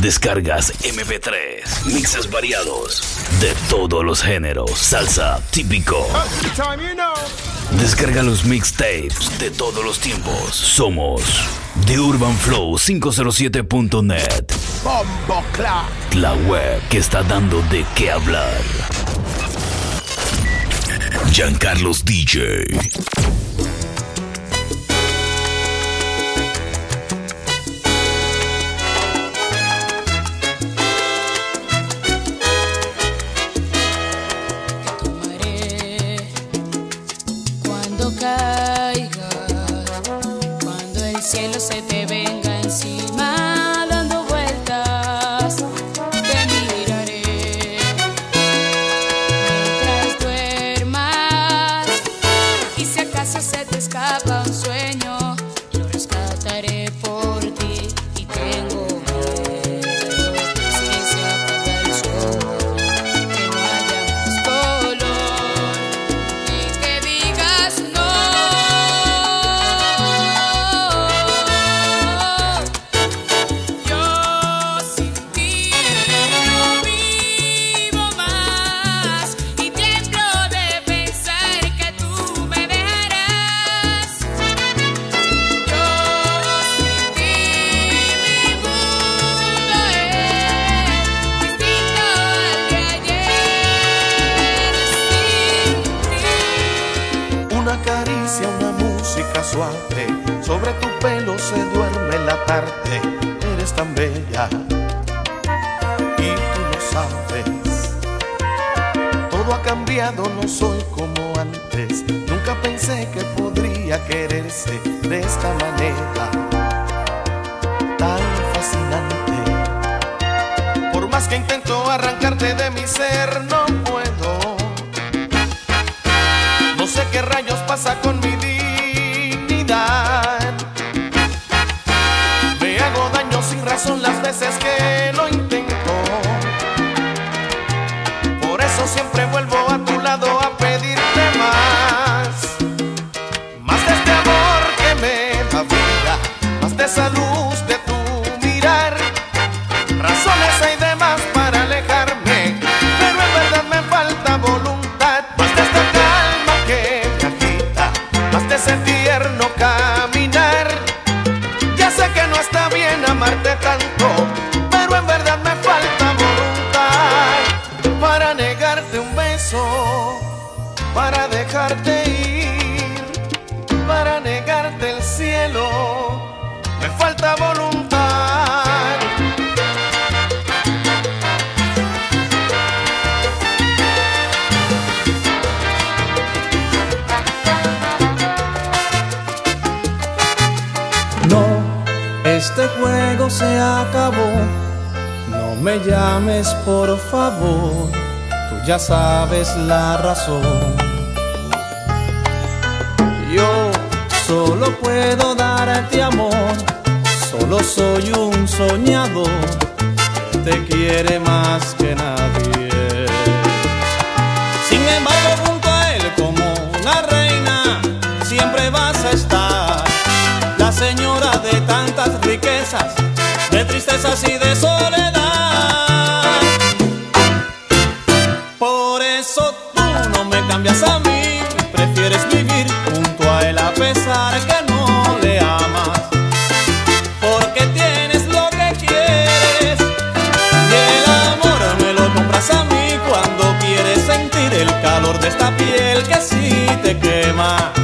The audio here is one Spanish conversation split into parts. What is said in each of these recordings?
Descargas MP3, mixes variados de todos los géneros, salsa típico. Descarga los mixtapes de todos los tiempos. Somos The Urban Flow 507.net. La web que está dando de qué hablar. Giancarlos DJ. se acabó. No me llames por favor, tú ya sabes la razón. Yo solo puedo darte amor, solo soy un soñador que te quiere más que nada. esta piel que si te quema.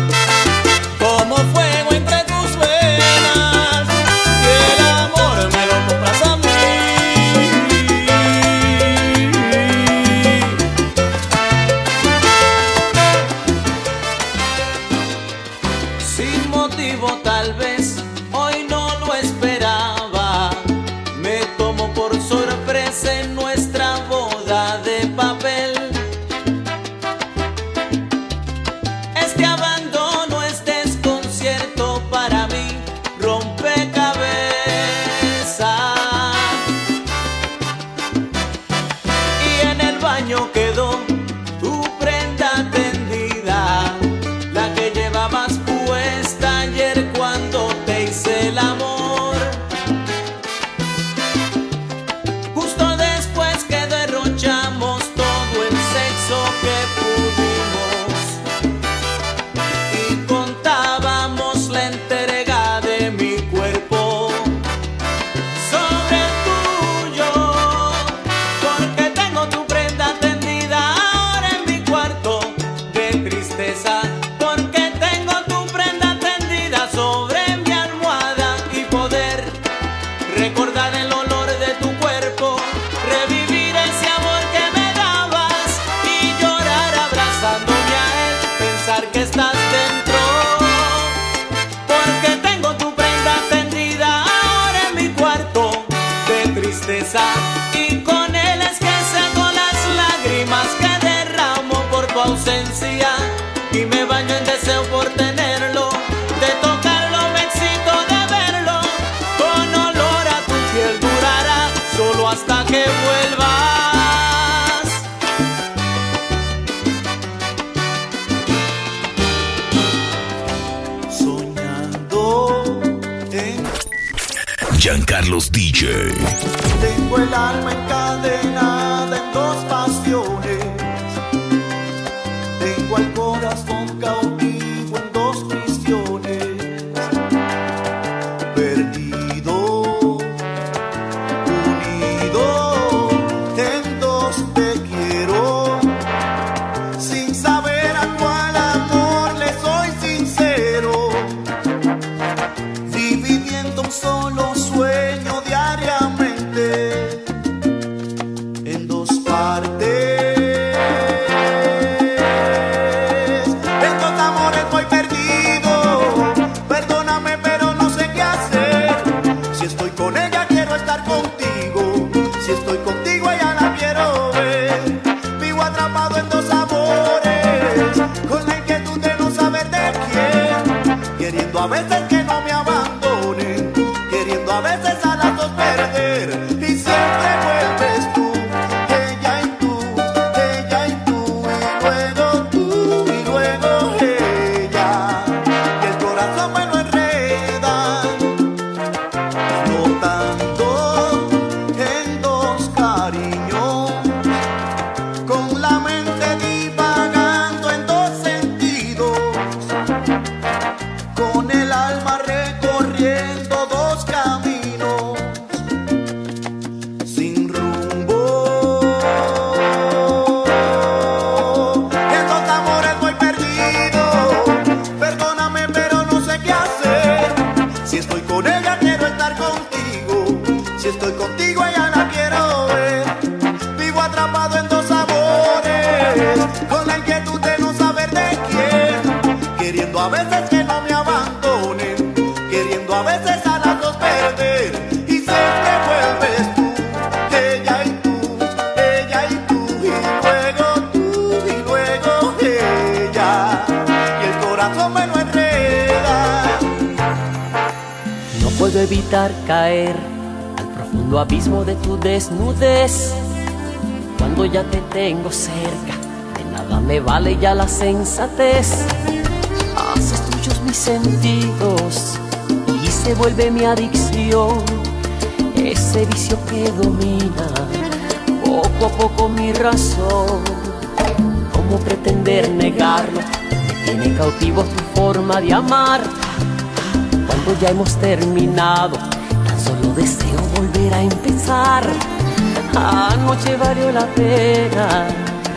evitar caer al profundo abismo de tu desnudez. Cuando ya te tengo cerca, de nada me vale ya la sensatez. Haces tuyos mis sentidos y se vuelve mi adicción. Ese vicio que domina poco a poco mi razón. ¿Cómo pretender negarlo? Me tiene cautivo tu forma de amar cuando ya hemos terminado, tan solo deseo volver a empezar. Anoche valió la pena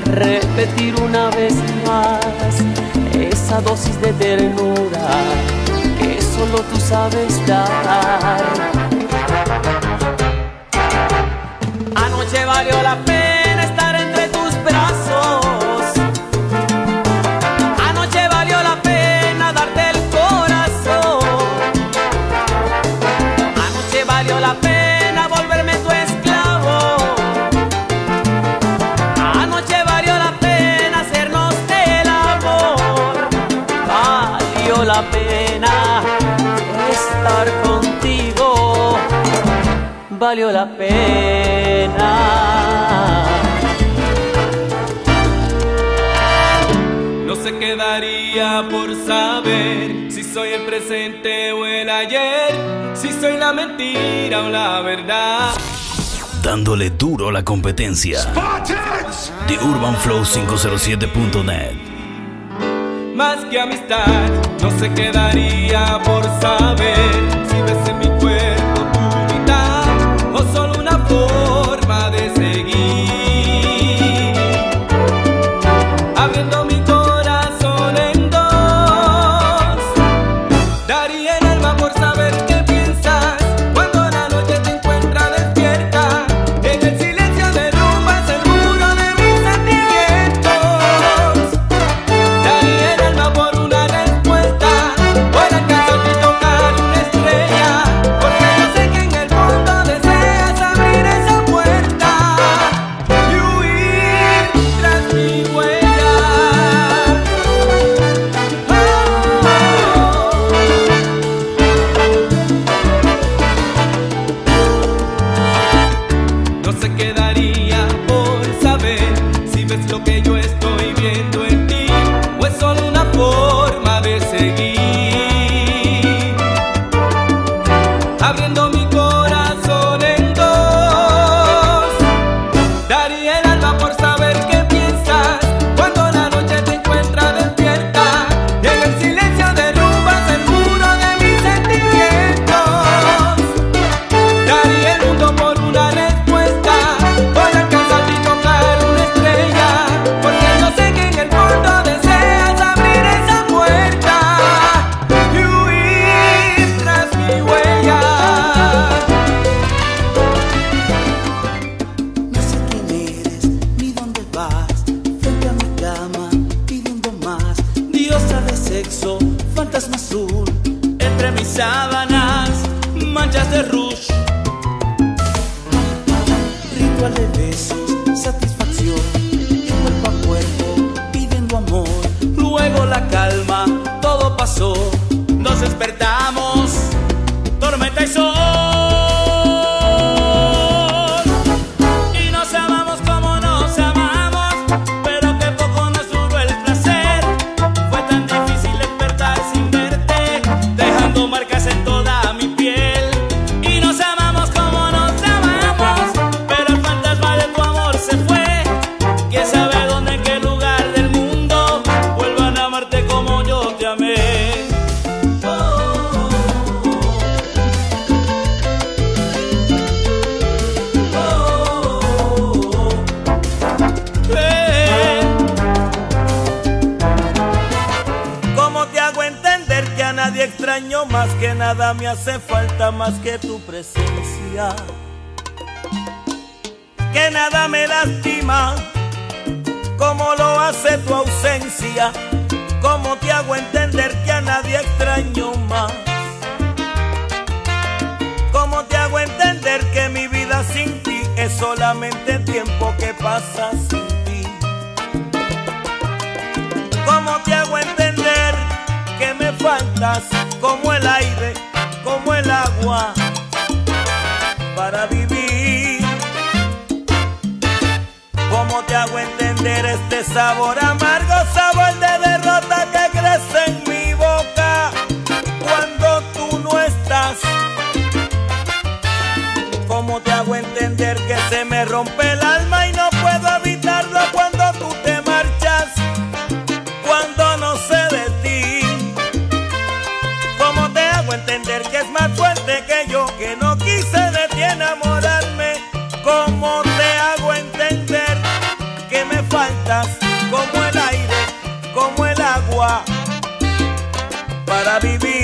repetir una vez más esa dosis de ternura que solo tú sabes dar. Anoche valió la pena valió la pena. No se quedaría por saber si soy el presente o el ayer, si soy la mentira o la verdad. Dándole duro a la competencia. The Urban Flow 507.net. Más que amistad, no se quedaría por saber ¿Cómo te hago entender que a nadie extraño más? ¿Cómo te hago entender que mi vida sin ti es solamente tiempo que pasa sin ti? ¿Cómo te hago entender que me faltas como el aire, como el agua para vivir? ¿Cómo te hago entender este sabor? me rompe el alma y no puedo evitarlo cuando tú te marchas, cuando no sé de ti. ¿Cómo te hago entender que es más fuerte que yo, que no quise de ti enamorarme? ¿Cómo te hago entender que me faltas como el aire, como el agua, para vivir?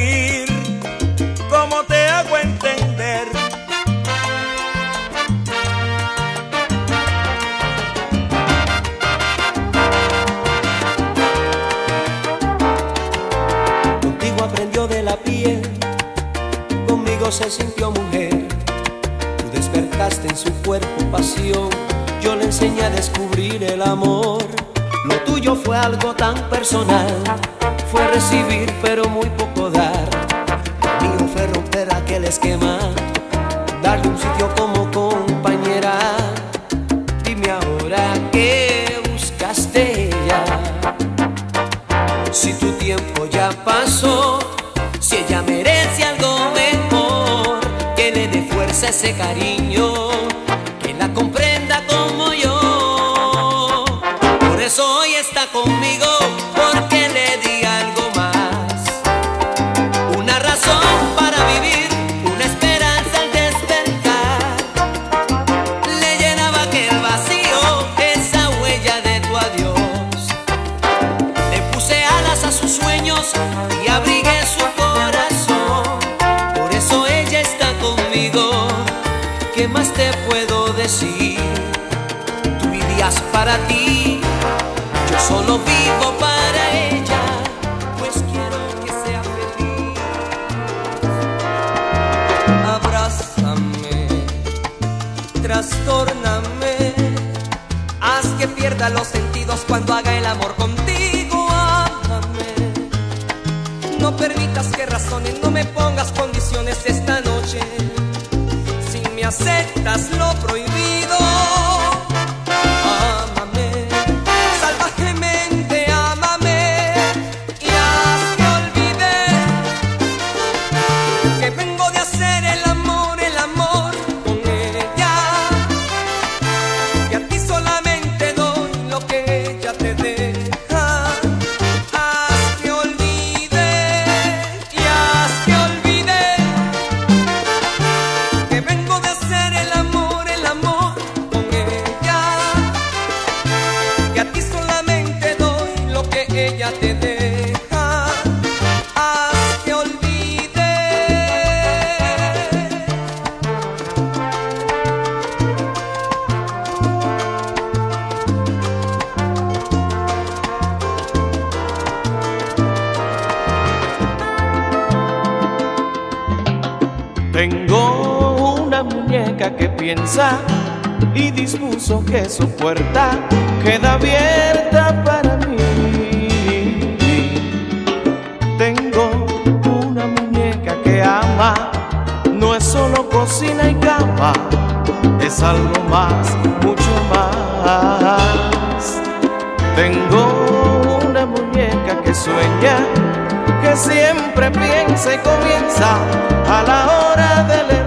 se sintió mujer. Tú despertaste en su cuerpo pasión, yo le enseñé a descubrir el amor. Lo tuyo fue algo tan personal, fue recibir pero muy poco dar. Mío fue romper aquel esquema, darle un sitio como ese cariño. Pues trastorname, haz que pierda los sentidos cuando haga el amor contigo, ámame. No permitas que razones, no me pongas condiciones esta noche. Si me aceptas lo prohíbo. Muñeca que piensa y dispuso que su puerta queda abierta para mí. Tengo una muñeca que ama, no es solo cocina y cama, es algo más, mucho más. Tengo una muñeca que sueña, que siempre piensa y comienza a la hora del un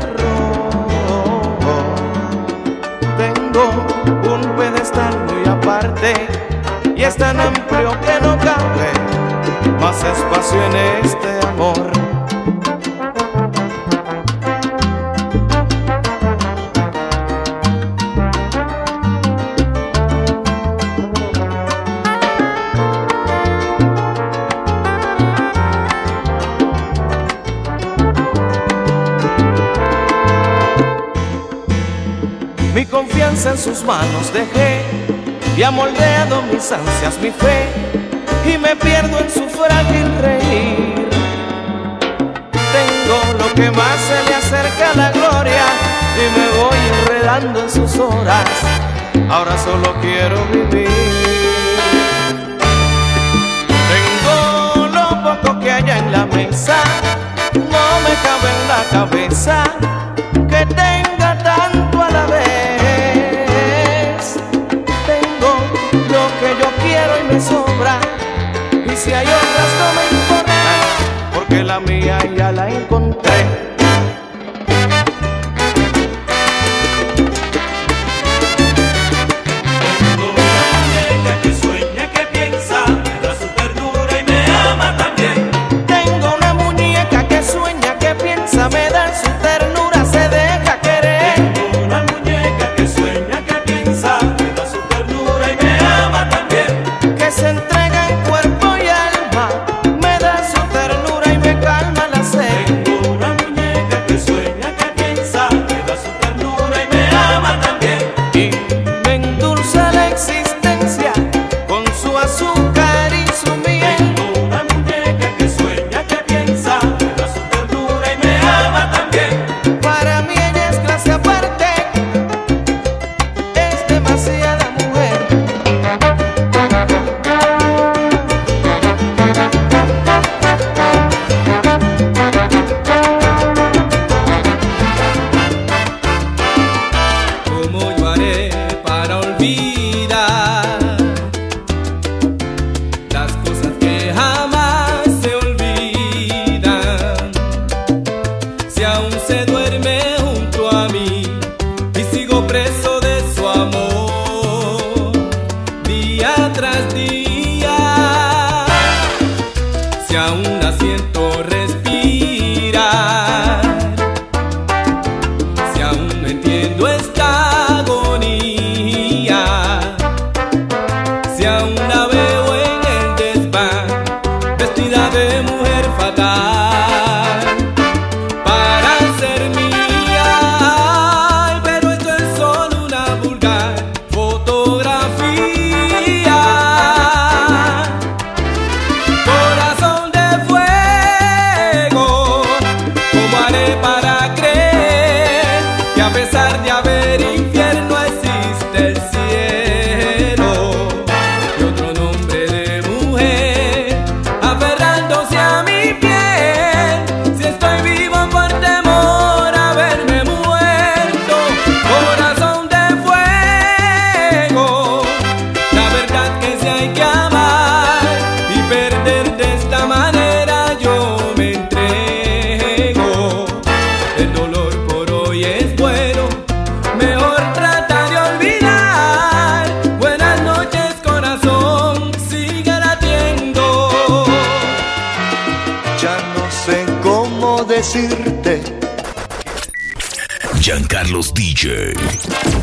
es tan amplio que no cabe más espacio en este amor. en sus manos dejé y ha moldeado mis ansias, mi fe y me pierdo en su frágil reír. Tengo lo que más se le acerca a la gloria y me voy enredando en sus horas. Ahora solo quiero vivir. Tengo lo poco que haya en la mesa, no me cabe en la cabeza si hay otras no me importa, porque la mía ya la encontré. DJ.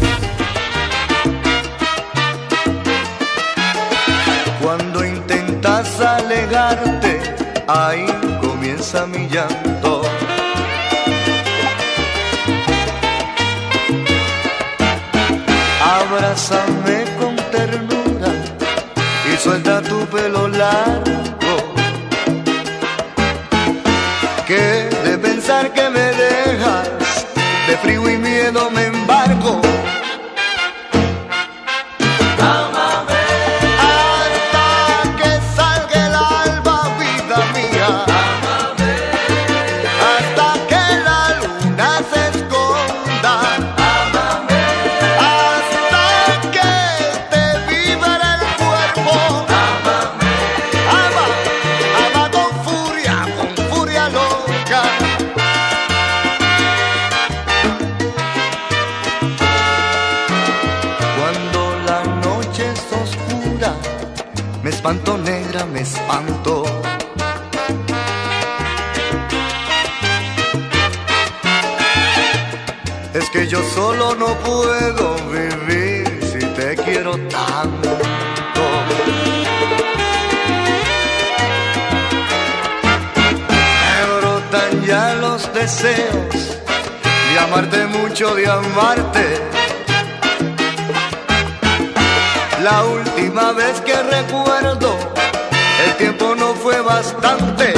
deseos de amarte mucho, de amarte. La última vez que recuerdo, el tiempo no fue bastante.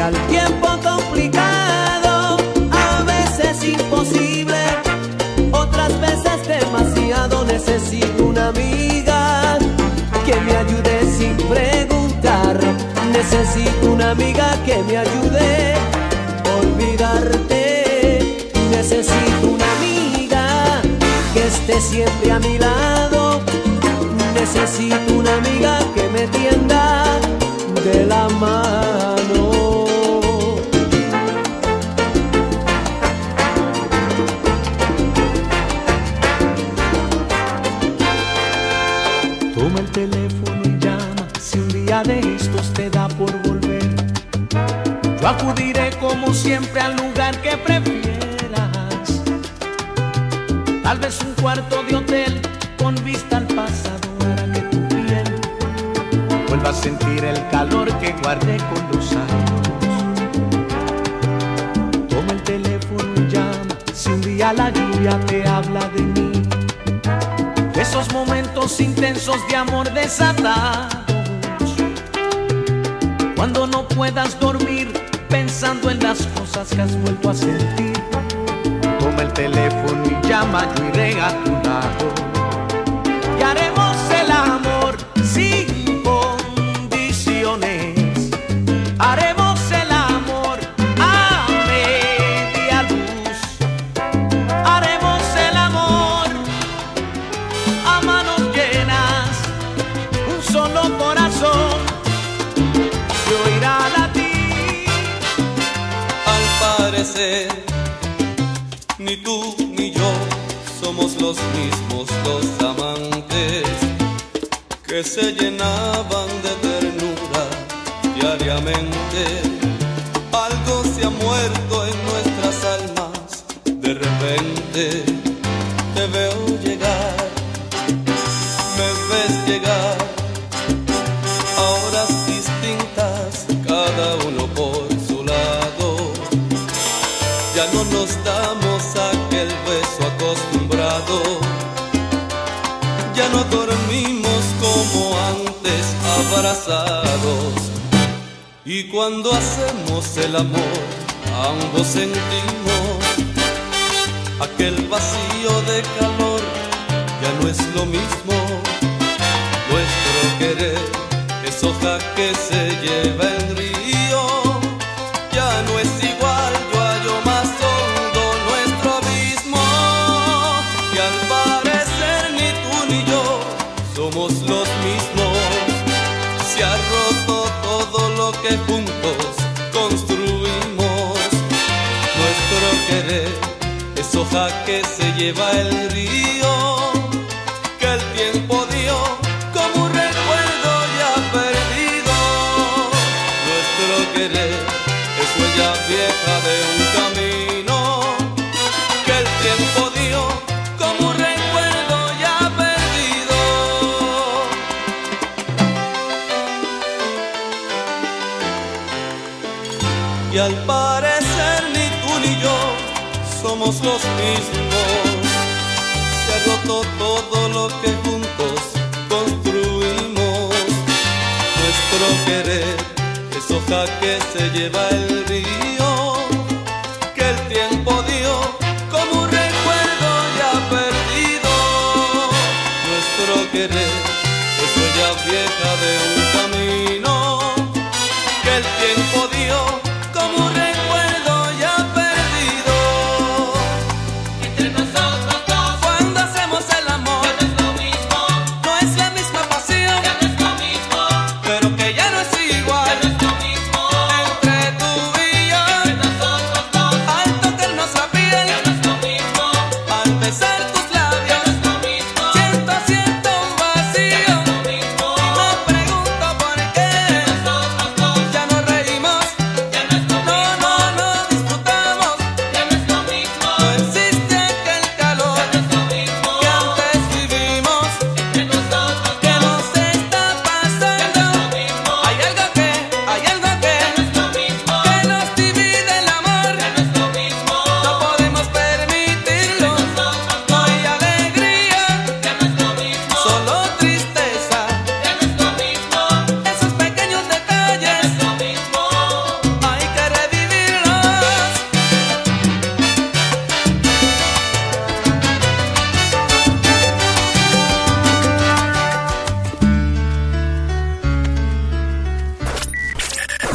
al tiempo complicado, a veces imposible, otras veces demasiado necesito una amiga que me ayude sin preguntar, necesito una amiga que me ayude a olvidarte, necesito una amiga que esté siempre a mi lado, necesito una amiga que me tienda de la mano. Acudiré como siempre al lugar que prefieras. Tal vez un cuarto de hotel con vista al pasado hará que tu piel vuelva a sentir el calor que guardé con los años. Toma el teléfono y llama si un día la lluvia te habla de mí esos momentos intensos de amor desatados. Cuando no puedas dormir pensando en las cosas que has vuelto a sentir, toma el teléfono y llama, yo iré a tu lado. Y haremos los mismos dos amantes que se llenaban de ternura diariamente. Y cuando hacemos el amor, ambos sentimos aquel vacío de calor, ya no es lo mismo. Nuestro querer es hoja que se lleva lleva el río, que el tiempo dio como un recuerdo ya perdido. Nuestro querer es huella vieja de un camino, que el tiempo dio como un recuerdo ya perdido. Y al parecer ni tú ni yo somos los mismos. Que juntos construimos. Nuestro querer es hoja que se lleva el río,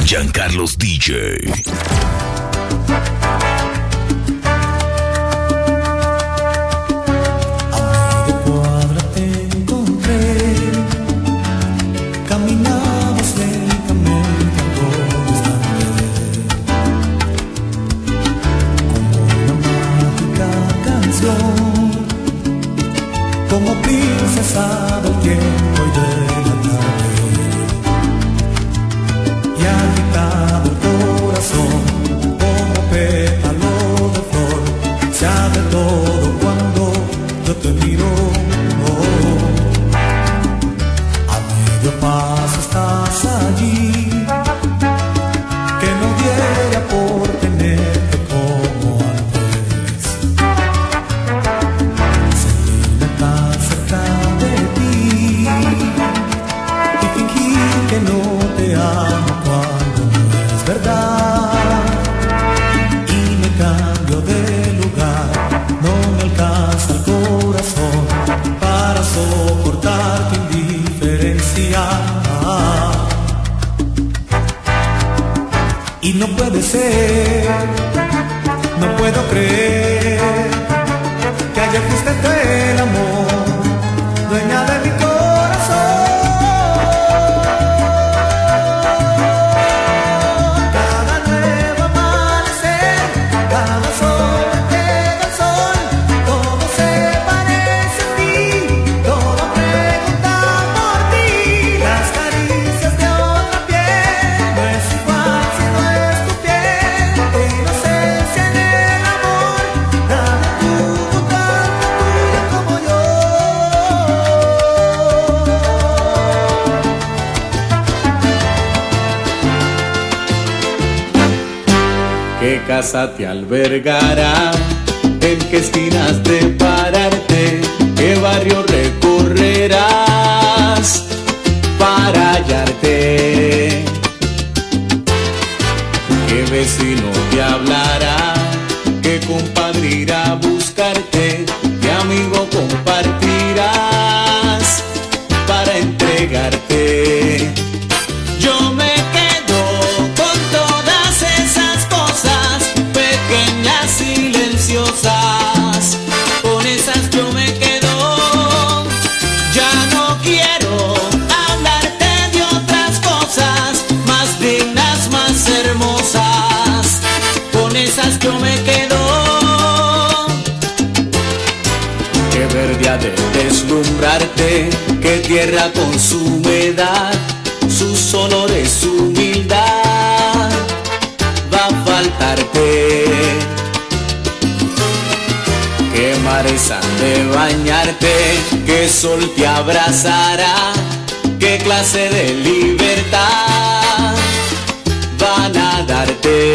Giancarlos DJ. Te albergará, en qué esquinas de tierra con su humedad, sus olores, su humildad, va a faltarte. Que mares han de bañarte, que sol te abrazará, qué clase de libertad van a darte.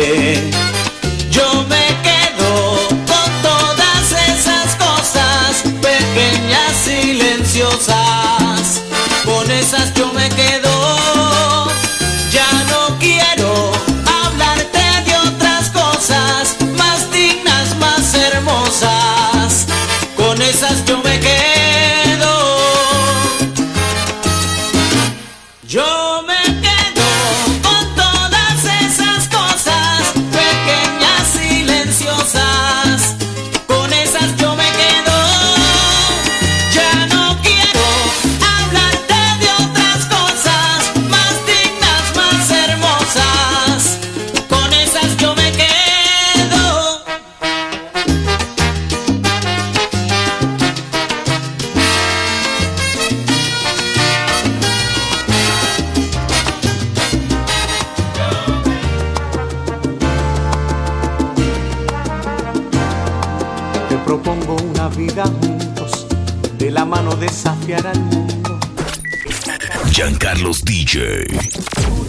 Tu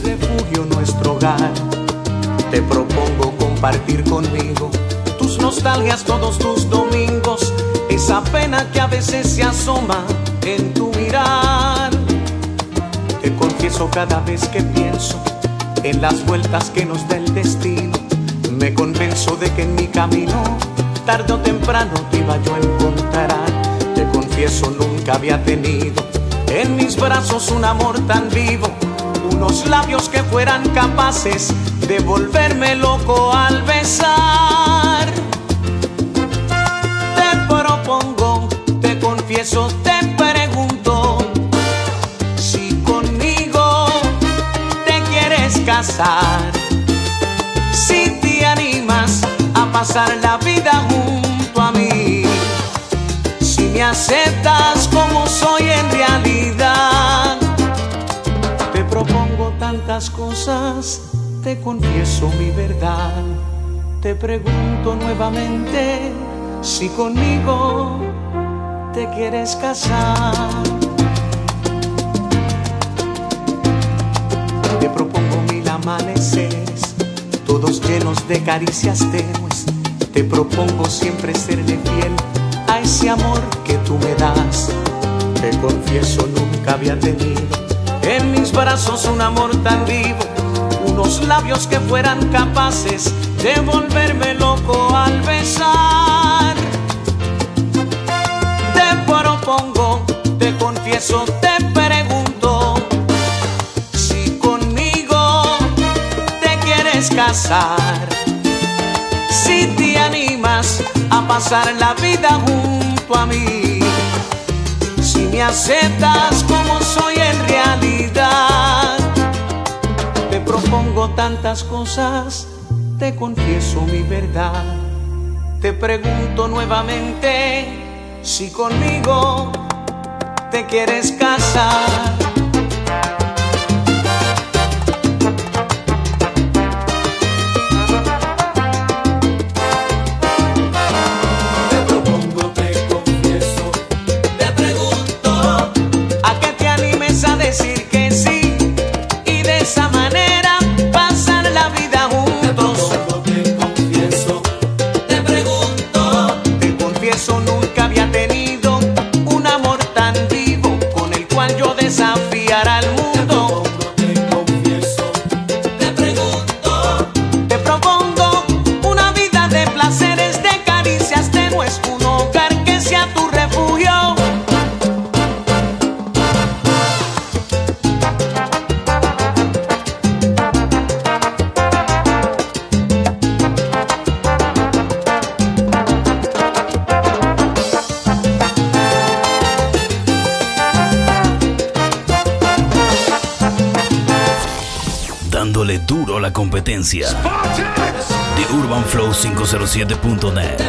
refugio, nuestro hogar. Te propongo compartir conmigo tus nostalgias todos tus domingos. Esa pena que a veces se asoma en tu mirar. Te confieso cada vez que pienso en las vueltas que nos da el destino. Me convenzo de que en mi camino, tarde o temprano te iba yo a encontrar. Te confieso, nunca había tenido en mis brazos un amor tan vivo, unos labios que fueran capaces de volverme loco al besar. Te propongo, te confieso, te pregunto si conmigo te quieres casar, si te animas a pasar la vida junto a mí, si me aceptas tantas cosas, te confieso mi verdad. Te pregunto nuevamente si conmigo te quieres casar. Te propongo mil amaneceres, todos llenos de caricias tenues. Te propongo siempre serle fiel a ese amor que tú me das. Te confieso nunca había tenido en mis brazos un amor tan vivo, unos labios que fueran capaces de volverme loco al besar. Te propongo, te confieso, te pregunto si conmigo te quieres casar, si te animas a pasar la vida junto a mí, si me aceptas como soy en Te propongo tantas cosas, te confieso mi verdad. Te pregunto nuevamente si conmigo te quieres casar. UrbanFlow507.net.